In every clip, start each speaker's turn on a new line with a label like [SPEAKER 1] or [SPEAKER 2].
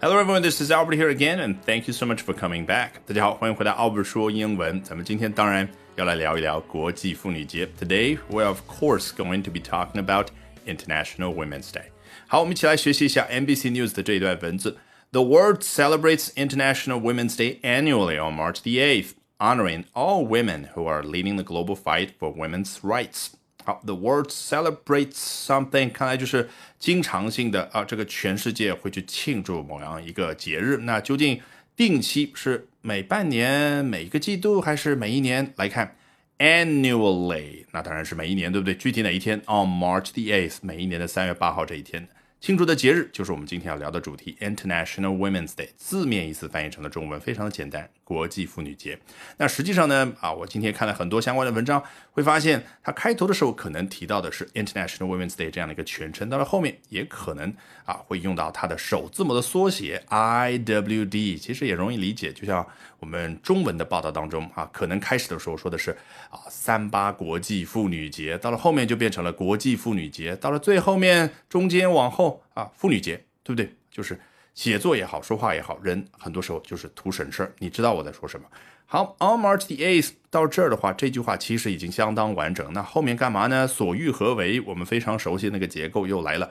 [SPEAKER 1] Hello everyone, this is Albert here again, and thank you so much for coming back. 大家好，欢迎回到 Albert 说英文。咱们今天当然要来聊一聊国际妇女节。Today we're of course going to be talking about International Women's Day. 好，我们一起来学习一下 NBC News 的这一段文字。The world celebrates International Women's Day annually on March the 8th, honoring all women who are leading the global fight for women's rights. 好，the world celebrates something，看来就是经常性的啊，这个全世界会去庆祝某样一个节日。那究竟定期是每半年、每一个季度，还是每一年？来看，annually，那当然是每一年，对不对？具体哪一天？On March the eighth，每一年的三月八号这一天。庆祝的节日就是我们今天要聊的主题，International Women's Day。字面意思翻译成了中文非常的简单，国际妇女节。那实际上呢，啊，我今天看了很多相关的文章，会发现它开头的时候可能提到的是 International Women's Day 这样的一个全称，到了后面也可能啊会用到它的首字母的缩写 IWD。其实也容易理解，就像我们中文的报道当中啊，可能开始的时候说的是啊三八国际妇女节，到了后面就变成了国际妇女节，到了最后面中间往后。啊，妇女节，对不对？就是写作也好，说话也好，人很多时候就是图省事儿。你知道我在说什么？好，On March the eighth 到这儿的话，这句话其实已经相当完整。那后面干嘛呢？所欲何为？我们非常熟悉那个结构又来了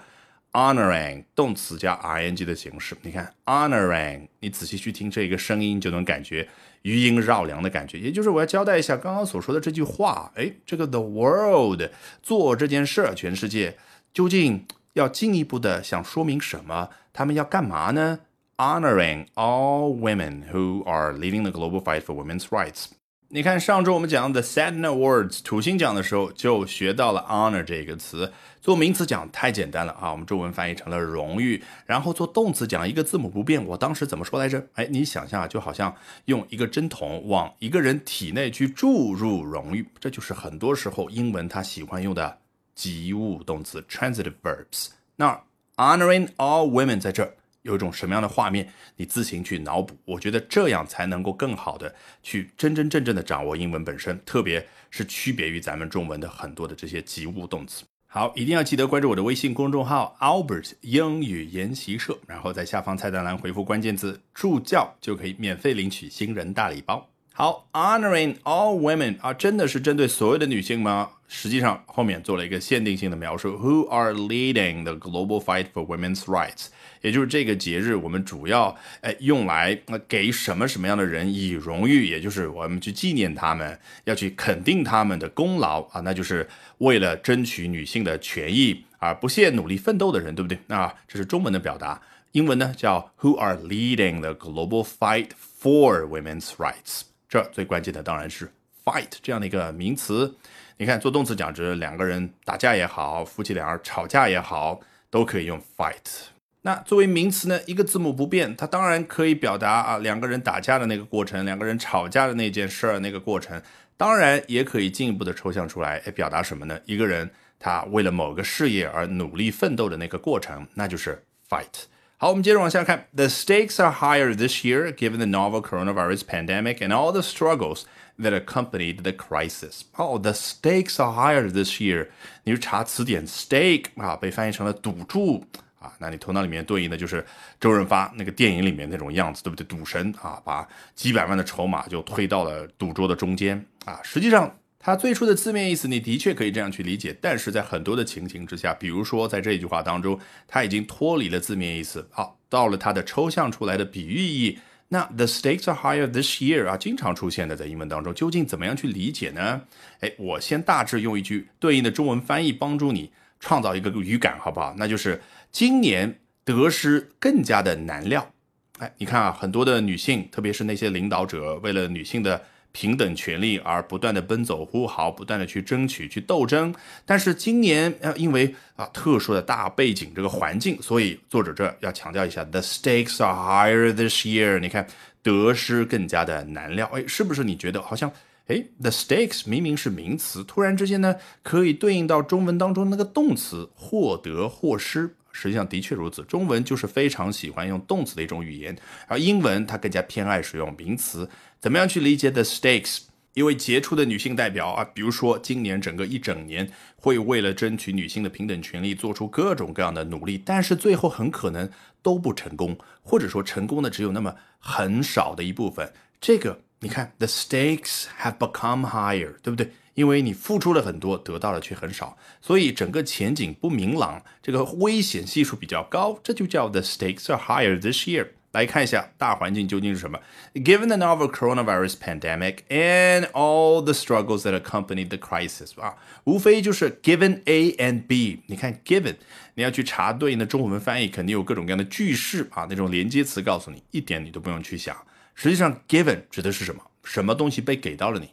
[SPEAKER 1] ，honoring 动词加 ing 的形式。你看，honoring，你仔细去听这个声音，就能感觉余音绕梁的感觉。也就是我要交代一下刚刚所说的这句话。哎，这个 the world 做这件事儿，全世界究竟？要进一步的想说明什么？他们要干嘛呢？Honoring all women who are leading the global fight for women's rights。你看，上周我们讲的 Saturn Awards 土星奖的时候，就学到了 honor 这个词。做名词讲太简单了啊，我们中文翻译成了荣誉。然后做动词讲一个字母不变，我当时怎么说来着？哎，你想象啊，就好像用一个针筒往一个人体内去注入荣誉，这就是很多时候英文他喜欢用的。及物动词 transitive verbs。那 honoring all women 在这儿有一种什么样的画面？你自行去脑补。我觉得这样才能够更好的去真真正正的掌握英文本身，特别是区别于咱们中文的很多的这些及物动词。好，一定要记得关注我的微信公众号 Albert 英语研习社，然后在下方菜单栏回复关键字助教，就可以免费领取新人大礼包。好，honoring all women 啊，真的是针对所有的女性吗？实际上后面做了一个限定性的描述，who are leading the global fight for women's rights，也就是这个节日我们主要哎用来给什么什么样的人以荣誉，也就是我们去纪念他们，要去肯定他们的功劳啊，那就是为了争取女性的权益而不懈努力奋斗的人，对不对？啊，这是中文的表达，英文呢叫 who are leading the global fight for women's rights。这最关键的当然是 fight 这样的一个名词。你看，做动词讲指两个人打架也好，夫妻俩吵架也好，都可以用 fight。那作为名词呢，一个字母不变，它当然可以表达啊两个人打架的那个过程，两个人吵架的那件事儿那个过程。当然也可以进一步的抽象出来，哎，表达什么呢？一个人他为了某个事业而努力奋斗的那个过程，那就是 fight。好，我们接着往下看。The stakes are higher this year given the novel coronavirus pandemic and all the struggles that accompanied the crisis. 哦，the stakes are higher this year。你去查词典，stake 啊被翻译成了赌注啊，那你头脑里面对应的就是周润发那个电影里面那种样子，对不对？赌神啊，把几百万的筹码就推到了赌桌的中间啊，实际上。它最初的字面意思，你的确可以这样去理解，但是在很多的情形之下，比如说在这句话当中，它已经脱离了字面意思，好，到了它的抽象出来的比喻意义。那 the stakes are higher this year 啊，经常出现的在英文当中，究竟怎么样去理解呢？哎，我先大致用一句对应的中文翻译帮助你创造一个语感，好不好？那就是今年得失更加的难料。哎，你看啊，很多的女性，特别是那些领导者，为了女性的。平等权利而不断的奔走呼号，不断的去争取、去斗争。但是今年呃，因为啊特殊的大背景这个环境，所以作者这要强调一下：the stakes are higher this year。你看得失更加的难料。哎，是不是你觉得好像哎，the stakes 明明是名词，突然之间呢可以对应到中文当中那个动词获得或失？实际上的确如此，中文就是非常喜欢用动词的一种语言，而英文它更加偏爱使用名词。怎么样去理解 the stakes？一位杰出的女性代表啊，比如说今年整个一整年会为了争取女性的平等权利做出各种各样的努力，但是最后很可能都不成功，或者说成功的只有那么很少的一部分。这个你看，the stakes have become higher，对不对？因为你付出了很多，得到的却很少，所以整个前景不明朗，这个危险系数比较高，这就叫 the stakes are higher this year。来看一下大环境究竟是什么。Given the novel coronavirus pandemic and all the struggles that accompanied the crisis，啊，无非就是 given A and B。你看 given，你要去查对应的中文翻译，肯定有各种各样的句式啊，那种连接词告诉你，一点你都不用去想。实际上，given 指的是什么？什么东西被给到了你？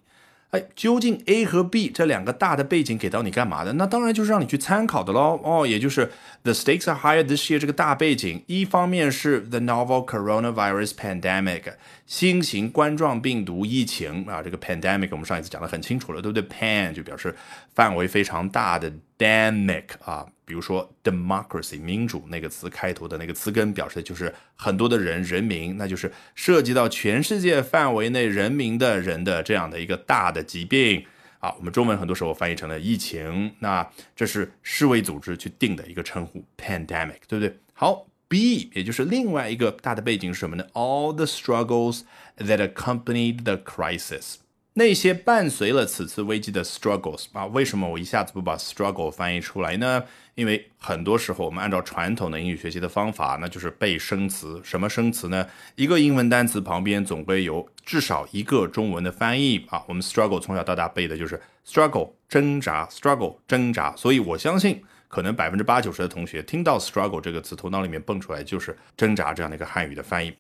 [SPEAKER 1] 哎，究竟 A 和 B 这两个大的背景给到你干嘛的？那当然就是让你去参考的喽。哦，也就是 The stakes are higher this year 这个大背景，一方面是 The novel coronavirus pandemic 新型冠状病毒疫情啊，这个 pandemic 我们上一次讲的很清楚了，对不对？pan 就表示范围非常大的 demic 啊。比如说，democracy 民主那个词开头的那个词根，表示的就是很多的人人民，那就是涉及到全世界范围内人民的人的这样的一个大的疾病啊。我们中文很多时候翻译成了疫情，那这是世卫组织去定的一个称呼，pandemic，对不对？好，B 也就是另外一个大的背景是什么呢？All the struggles that accompanied the crisis。那些伴随了此次危机的 struggles 啊，为什么我一下子不把 struggle 翻译出来呢？因为很多时候我们按照传统的英语学习的方法，那就是背生词。什么生词呢？一个英文单词旁边总归有至少一个中文的翻译啊。我们 struggle 从小到大背的就是 struggle 挣扎，struggle 挣扎。所以我相信，可能百分之八九十的同学听到 struggle 这个词，头脑里面蹦出来就是挣扎这样的一个汉语的翻译。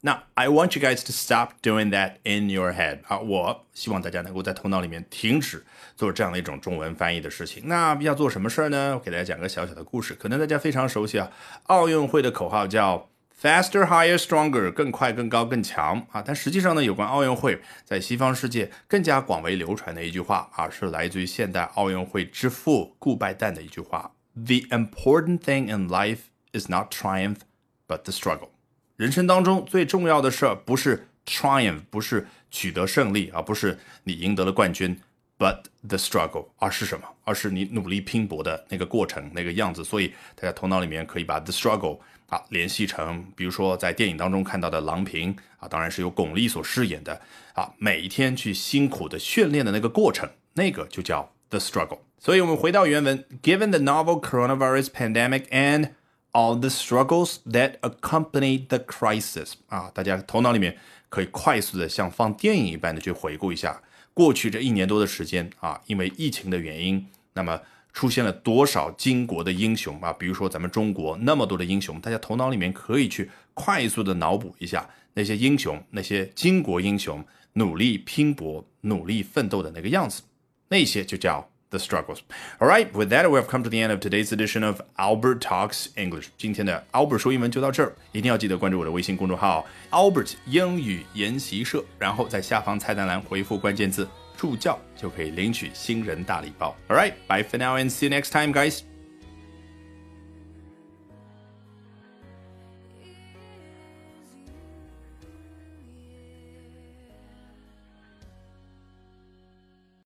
[SPEAKER 1] 那 I want you guys to stop doing that in your head 啊！我希望大家能够在头脑里面停止做这样的一种中文翻译的事情。那要做什么事儿呢？我给大家讲个小小的故事，可能大家非常熟悉啊。奥运会的口号叫 Faster, Higher, Stronger，更快、更高、更强啊！但实际上呢，有关奥运会在西方世界更加广为流传的一句话啊，是来自于现代奥运会之父顾拜旦的一句话：The important thing in life is not triumph, but the struggle。人生当中最重要的事儿不是 triumph，不是取得胜利而不是你赢得了冠军，but the struggle，而是什么？而是你努力拼搏的那个过程，那个样子。所以大家头脑里面可以把 the struggle 啊联系成，比如说在电影当中看到的郎平啊，当然是由巩俐所饰演的啊，每一天去辛苦的训练的那个过程，那个就叫 the struggle。所以我们回到原文，Given the novel coronavirus pandemic and all the struggles that accompany the crisis 啊，大家头脑里面可以快速的像放电影一般的去回顾一下过去这一年多的时间啊，因为疫情的原因，那么出现了多少巾帼的英雄啊？比如说咱们中国那么多的英雄，大家头脑里面可以去快速的脑补一下那些英雄，那些巾帼英雄努力拼搏、努力奋斗的那个样子，那些就叫。the struggles. All right, with that, we have come to the end of today's edition of Albert Talks English. 今天的 Albert 说英文就到这儿，一定要记得关注我的微信公众号 Albert 英语研习社，然后在下方菜单栏回复关键字“助教”就可以领取新人大礼包。All right, bye for now and see you next time, guys.